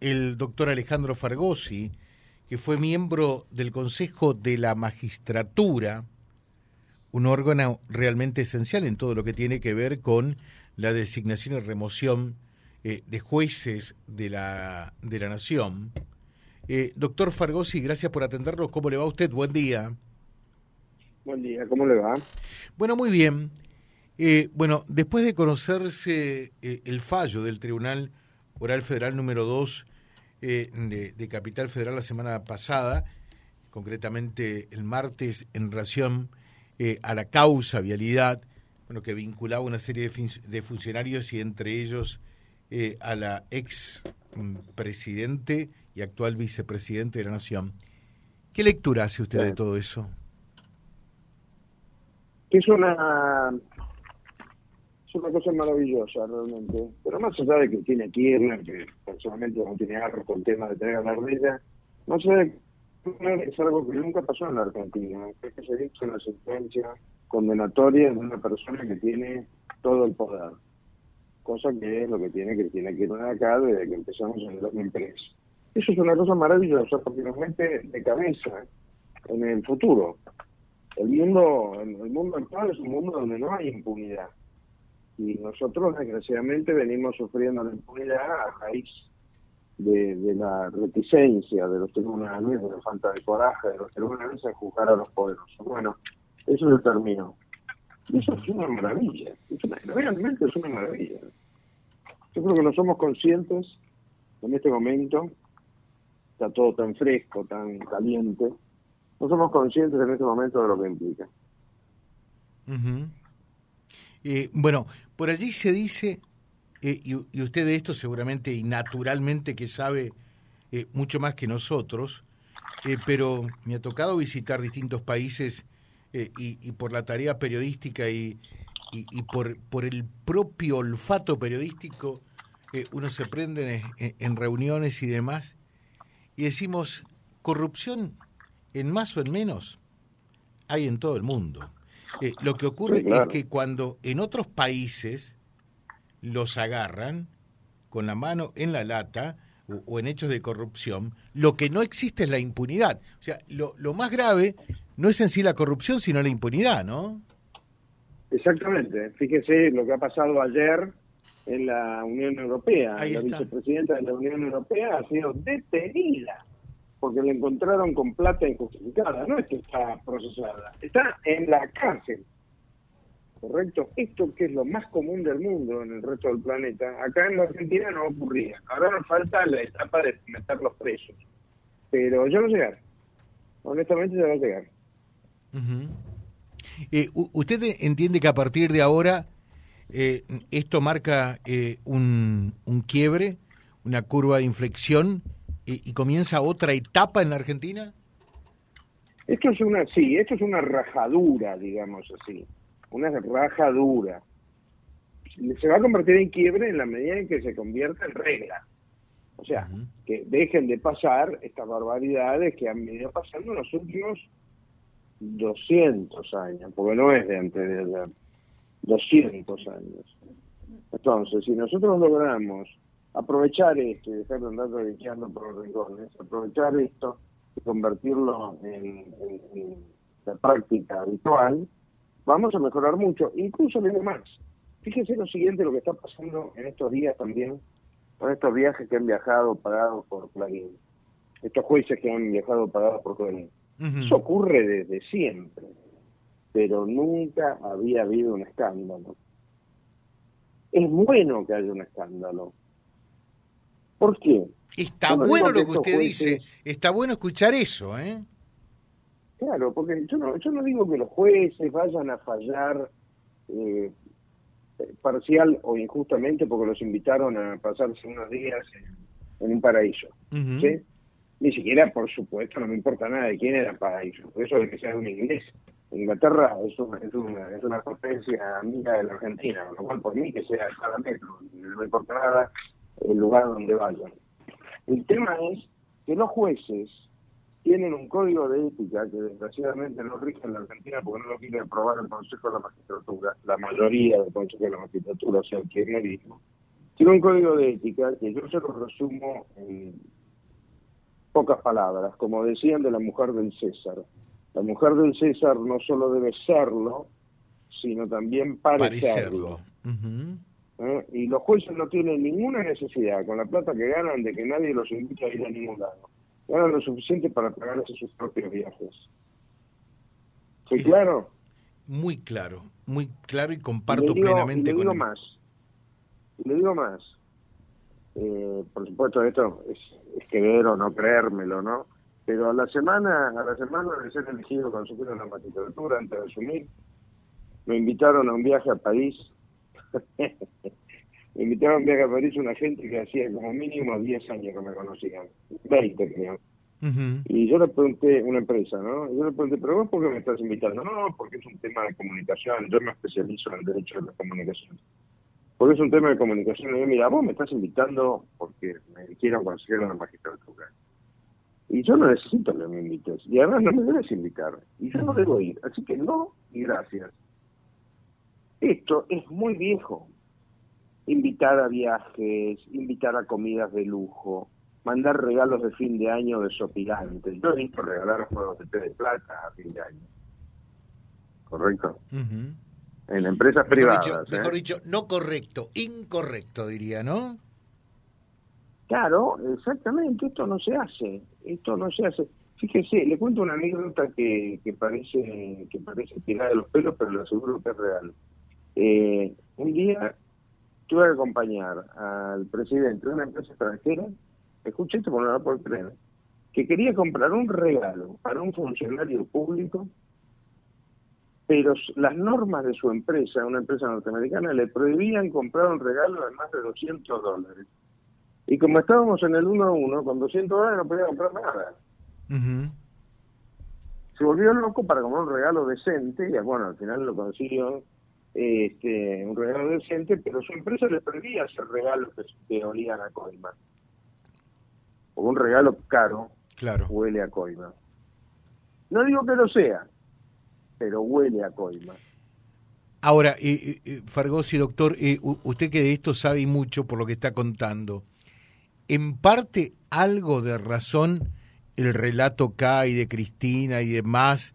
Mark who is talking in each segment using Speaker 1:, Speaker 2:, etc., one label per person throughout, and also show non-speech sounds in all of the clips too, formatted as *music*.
Speaker 1: el doctor Alejandro Fargosi, que fue miembro del Consejo de la Magistratura, un órgano realmente esencial en todo lo que tiene que ver con la designación y remoción eh, de jueces de la, de la Nación. Eh, doctor Fargosi, gracias por atendernos. ¿Cómo le va a usted? Buen día.
Speaker 2: Buen día, ¿cómo le va?
Speaker 1: Bueno, muy bien. Eh, bueno, después de conocerse el fallo del Tribunal Oral Federal número 2 de, de, Capital Federal la semana pasada, concretamente el martes, en relación a la causa vialidad, bueno, que vinculaba una serie de, de funcionarios y entre ellos eh, a la ex mm, presidente y actual vicepresidente de la Nación. ¿Qué lectura hace usted de todo eso?
Speaker 2: Es una una cosa maravillosa realmente, pero más allá de que tiene tierra, que personalmente no tiene algo con el tema de tener a la allá de que es algo que nunca pasó en la Argentina, es que se dice una sentencia condenatoria de una persona que tiene todo el poder, cosa que es lo que tiene Cristina Kirchner acá desde que empezamos en el 2003. Eso es una cosa maravillosa porque nos de cabeza en el futuro. El mundo, el mundo actual es un mundo donde no hay impunidad. Y nosotros, desgraciadamente, venimos sufriendo la impunidad a raíz de, la reticencia de los tribunales, de la falta de coraje de los tribunales a juzgar a los poderosos. Bueno, eso es el término. Eso es una maravilla. realmente es una maravilla. Yo creo que no somos conscientes en este momento, está todo tan fresco, tan caliente, no somos conscientes en este momento de lo que implica.
Speaker 1: Eh, bueno, por allí se dice, eh, y, usted de esto seguramente y naturalmente que sabe eh, mucho más que nosotros, pero me ha tocado visitar distintos países y, por la tarea periodística y, por, el propio olfato periodístico, uno se prende en, reuniones y demás y decimos, corrupción en más o en menos hay en todo el mundo. Eh, lo que ocurre es que cuando en otros países los agarran con la mano en la lata o, o, en hechos de corrupción, lo que no existe es la impunidad. O sea, lo, lo más grave no es en sí la corrupción, sino la impunidad, ¿no?
Speaker 2: Exactamente. Fíjese lo que ha pasado ayer en la Unión Europea. la vicepresidenta de la Unión Europea ha sido detenida porque le encontraron con plata injustificada. No es que está procesada, está en la cárcel. ¿Correcto? Esto que es lo más común del mundo en el resto del planeta, acá en la Argentina no ocurría. Ahora nos falta la etapa de meter los presos. Pero ya va a llegar. Honestamente ya va a llegar.
Speaker 1: Eh, ¿Usted entiende que a partir de ahora eh, esto marca eh, un, quiebre, una curva de inflexión y comienza otra etapa en la Argentina?
Speaker 2: Esto es una, sí, esto es una rajadura, digamos así, una rajadura. Se va a convertir en quiebre en la medida en que se convierta en regla. O sea, que dejen de pasar estas barbaridades que han venido pasando en los últimos 200 años, porque no es de antes de ayer, 200 años. Entonces, si nosotros logramos aprovechar esto y dejar de andar por los rincones, aprovechar esto y convertirlo en, la práctica habitual, vamos a mejorar mucho, incluso menos más. Fíjense lo siguiente, lo que está pasando en estos días también, con estos viajes que han viajado pagados por Clarín, estos jueces que han viajado pagados por Clarín. Eso ocurre desde siempre, pero nunca había habido un escándalo. Es bueno que haya un escándalo. ¿Por qué?
Speaker 1: Está bueno lo que usted dice, está bueno escuchar eso, ¿eh?
Speaker 2: Claro, porque yo no, yo no digo que los jueces vayan a fallar eh, parcial o injustamente porque los invitaron a pasarse unos días en, un paraíso. ¿sí? Ni siquiera, por supuesto, no me importa nada de quién era el paraíso. Por eso de que sea un inglés. Inglaterra es una, es una, es una potencia amiga de la Argentina, con lo cual por mí que sea cada metro, no me importa nada el lugar donde vayan. El tema es que los jueces tienen un código de ética que desgraciadamente no rige en la Argentina porque no lo quiere aprobar el Consejo de la Magistratura, la mayoría del Consejo de la Magistratura, o sea, el kirchnerismo, Tiene un código de ética que yo se lo resumo en pocas palabras, como decían de la mujer del César. La mujer del César no solo debe serlo, sino también parecerlo. ¿Eh? Y los jueces no tienen ninguna necesidad, con la plata que ganan, de que nadie los invite a ir a ningún lado. Ganan lo suficiente para pagarse sus propios viajes. ¿Fue claro?
Speaker 1: Muy claro, muy claro y comparto plenamente
Speaker 2: le digo más. Le digo más. Eh, por supuesto, esto es, es creer o no creérmelo, ¿no? Pero a la semana, a la semana de ser elegido consejero de la magistratura, antes de asumir, me invitaron a un viaje a París. *laughs* me invitaron a viaje a París una gente que hacía como mínimo 10 años que me conocían, 20 creo. Y yo le pregunté, una empresa, ¿no? yo le pregunté, ¿pero vos por qué me estás invitando? No, porque es un tema de comunicación, yo me especializo en el derecho de la comunicación. Porque es un tema de comunicación. Y yo, mira, vos me estás invitando porque me quiero consejero en la magistratura. Y yo no necesito que me invites. Y además no me debes invitar. Y yo no debo ir. Así que no y gracias. Esto es muy viejo. Invitar a viajes, invitar a comidas de lujo, mandar regalos de fin de año de sopilantes. Yo he visto regalar juegos de té de plata a fin de año. ¿Correcto? En empresas privadas.
Speaker 1: mejor ¿eh? dicho, no correcto, incorrecto diría, ¿no?
Speaker 2: Claro, exactamente, esto no se hace, esto no se hace. Fíjese, le cuento una anécdota que, que parece que parece tirar de los pelos, pero lo aseguro que es real. Eh, un día tuve que acompañar al presidente de una empresa extranjera, escuché esto por no por creer, que quería comprar un regalo para un funcionario público, pero las normas de su empresa, una empresa norteamericana, le prohibían comprar un regalo de más de 200 dólares. Y como estábamos en el 1 a 1, con 200 dólares no podía comprar nada. Se volvió loco para comprar un regalo decente, y bueno, al final lo consiguió este, un regalo decente, pero su empresa le prohibía hacer regalos que, olían a coima. O un regalo caro
Speaker 1: claro.
Speaker 2: huele a coima. No digo que lo sea, pero huele a coima.
Speaker 1: Ahora, eh, eh, Fargosi, doctor, eh, usted que de esto sabe mucho por lo que está contando, en parte algo de razón el relato K y de Cristina y demás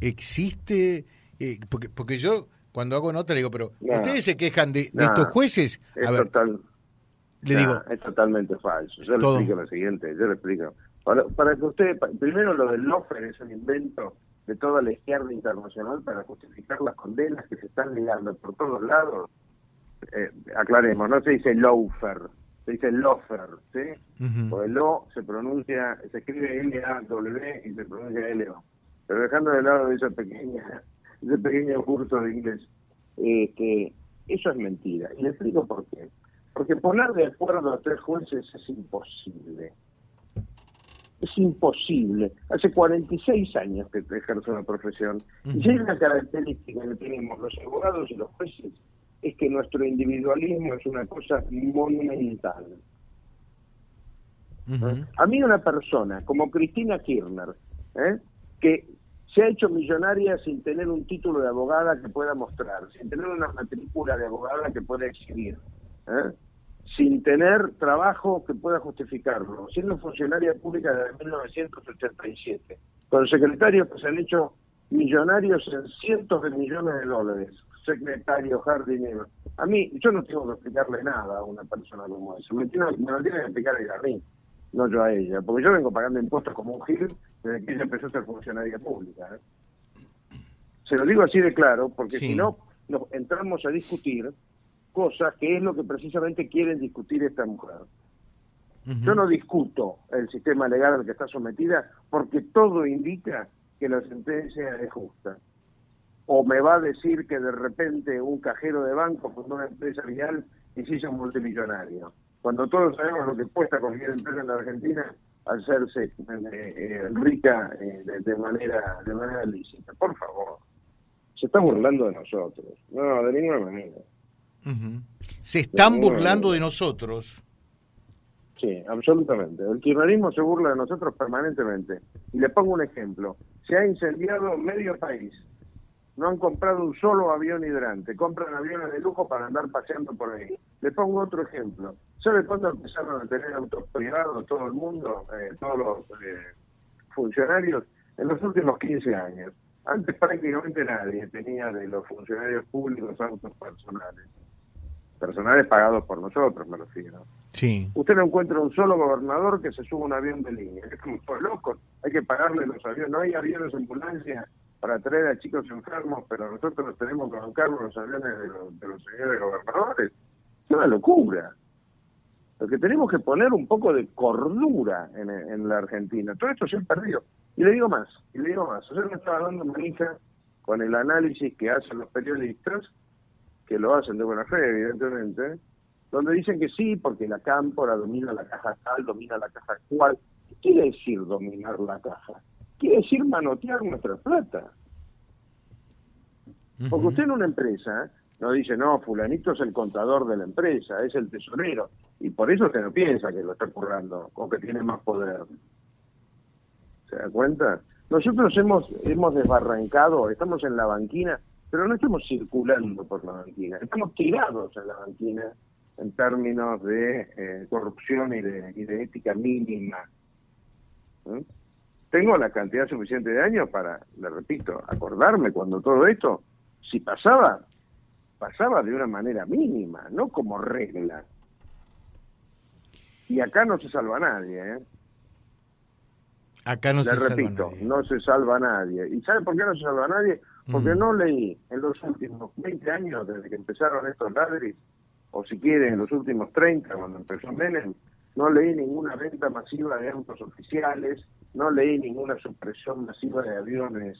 Speaker 1: existe eh, porque porque yo cuando hago nota le digo pero ustedes se quejan de, estos jueces
Speaker 2: a ver, le digo es totalmente falso. Yo le explico lo siguiente yo le explico. Para, que usted primero lo del lofer es un invento de toda la izquierda internacional para justificar las condenas que se están negando por todos lados. Eh, aclaremos no se dice lofer se dice lofer, ¿sí? O el lo se pronuncia, se escribe L-A-W y se pronuncia L-O. Pero dejando de lado esa pequeña, ese pequeño curso de inglés, este, eso es mentira. Y le explico por qué. Porque poner de acuerdo a tres jueces es imposible. Es imposible. Hace 46 años que ejerzo la profesión. Y si hay una característica que tenemos los abogados y los jueces, es que nuestro individualismo es una cosa monumental. A mí una persona como Cristina Kirchner, ¿eh? que se ha hecho millonaria sin tener un título de abogada que pueda mostrar, sin tener una matrícula de abogada que pueda exhibir, ¿eh? sin tener trabajo que pueda justificarlo, siendo funcionaria pública desde 1987, con secretarios que se han hecho millonarios en cientos de millones de dólares, secretario, jardinero. A mí, yo no tengo que explicarle nada a una persona como esa. Me, tiene, me lo tiene que explicar a mí, no yo a ella. Porque yo vengo pagando impuestos como un gil desde que ella empezó a ser funcionaria pública. ¿eh? Se lo digo así de claro, porque si no, nos entramos a discutir cosas que es lo que precisamente quieren discutir esta mujer. Yo no discuto el sistema legal al que está sometida porque todo indica que la sentencia es justa o me va a decir que de repente un cajero de banco fundó una empresa vial y se hizo multimillonario. Cuando todos sabemos lo que cuesta cualquier empresa en la Argentina hacerse eh, eh, rica eh, de, manera de manera lícita. Por favor. Se está burlando de nosotros. No, de ninguna manera.
Speaker 1: Se están burlando de nosotros.
Speaker 2: Sí, absolutamente. El kirchnerismo se burla de nosotros permanentemente. Y le pongo un ejemplo. Se ha incendiado medio país no han comprado un solo avión hidrante, compran aviones de lujo para andar paseando por ahí. Le pongo otro ejemplo. ¿Sabe cuándo empezaron a tener autos privados todo el mundo, eh, todos los eh, funcionarios? En los últimos 15 años. Antes prácticamente nadie tenía de los funcionarios públicos autos personales. Personales pagados por nosotros, me refiero.
Speaker 1: Sí.
Speaker 2: Usted no encuentra un solo gobernador que se suba un avión de línea. Es como, pues loco, hay que pagarle los aviones. No hay aviones de ambulancia para traer a chicos enfermos, pero nosotros tenemos que bancar los aviones de los, de los señores gobernadores. Es una locura. Lo que tenemos que poner un poco de cordura en, en la Argentina. Todo esto se ha perdido. Y le digo más, y le digo más. Ayer me estaba dando manija con el análisis que hacen los periodistas, que lo hacen de buena fe, evidentemente, donde dicen que sí, porque la cámpora domina la caja tal, domina la caja cual. ¿Qué quiere decir dominar la caja? Quiere decir manotear nuestra plata. Porque usted en una empresa no dice, no, fulanito es el contador de la empresa, es el tesorero. Y por eso usted no piensa que lo está currando o que tiene más poder. ¿Se da cuenta? Nosotros hemos, hemos desbarrancado, estamos en la banquina, pero no estamos circulando por la banquina, estamos tirados en la banquina en términos de eh, corrupción y de, ética mínima. ¿Eh? Tengo la cantidad suficiente de años para, le repito, acordarme cuando todo esto, si pasaba, pasaba de una manera mínima, no como regla. Y acá no se salva nadie, ¿eh?
Speaker 1: Acá no
Speaker 2: Le
Speaker 1: se
Speaker 2: repito,
Speaker 1: salva nadie.
Speaker 2: no se salva nadie. ¿Y sabe por qué no se salva nadie? Porque
Speaker 1: Mm.
Speaker 2: no leí en los últimos 20 años, desde que empezaron estos ladris, o si quieren, en los últimos 30, cuando empezó Menem, no leí ninguna venta masiva de autos oficiales, no leí ninguna supresión masiva de aviones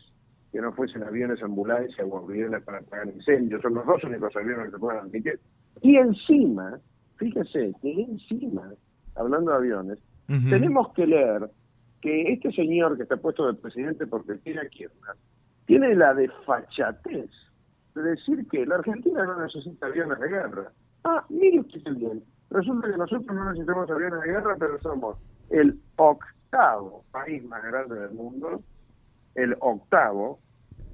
Speaker 2: que no fuesen aviones ambulancia o aviones para apagar incendios. Son los dos únicos aviones que se pueden admitir. Y encima, fíjese que encima, hablando de aviones, tenemos que leer que este señor que está puesto de presidente porque tiene a Kirchner, tiene la desfachatez de decir que la Argentina no necesita aviones de guerra. Ah, mire usted qué bien. Resulta que nosotros no necesitamos aviones de guerra, pero somos el octavo país más grande del mundo, el octavo.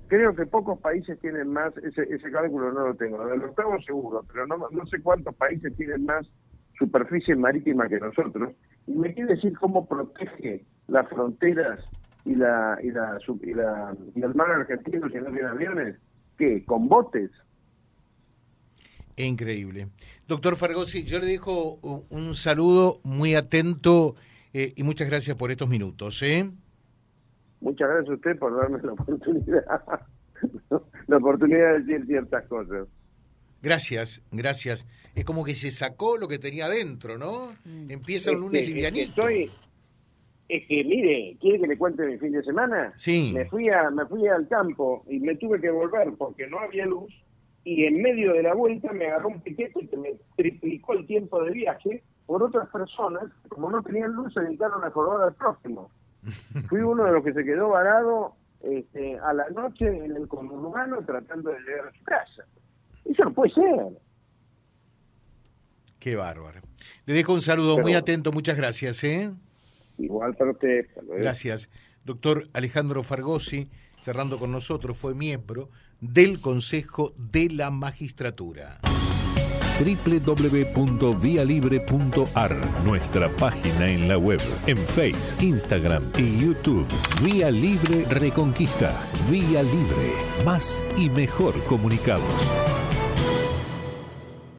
Speaker 2: Creo que pocos países tienen más, ese, ese cálculo no lo tengo, del octavo seguro, pero no, no sé cuántos países tienen más superficie marítima que nosotros. Y me quiere decir cómo protege las fronteras y la y la, y la y el mar argentino si no tiene aviones. ¿Qué? ¿Con botes?
Speaker 1: Increíble. Doctor Fargosi, yo le dejo un saludo muy atento eh, y muchas gracias por estos minutos. ¿eh?
Speaker 2: Muchas gracias a usted por darme la oportunidad, *laughs* la oportunidad de decir ciertas cosas.
Speaker 1: Gracias, gracias. Es como que se sacó lo que tenía adentro, ¿no? Empieza un
Speaker 2: Es
Speaker 1: lunes
Speaker 2: es que
Speaker 1: livianito.
Speaker 2: estoy- es que, mire, ¿quiere que le cuente mi fin de semana?
Speaker 1: Sí.
Speaker 2: Me fui, a, me fui al campo y me tuve que volver porque no había luz y en medio de la vuelta me agarró un piquete que me triplicó el tiempo de viaje por otras personas, como no tenían luz, se dedicaron a jorbar al próximo. *laughs* Fui uno de los que se quedó varado este, a la noche en el conurbano tratando de llegar a su casa. Eso no puede ser.
Speaker 1: Qué bárbaro. Le dejo un saludo
Speaker 2: Pero-
Speaker 1: muy atento, muchas gracias. ¿eh?
Speaker 2: Igual para usted.
Speaker 1: Gracias. Doctor Alejandro Fargosi, cerrando con nosotros, fue miembro del Consejo de la Magistratura.
Speaker 3: www.vialibre.ar, nuestra página en la web, en Face, Instagram y YouTube. Vía Libre Reconquista. Vía Libre. Más y mejor comunicados.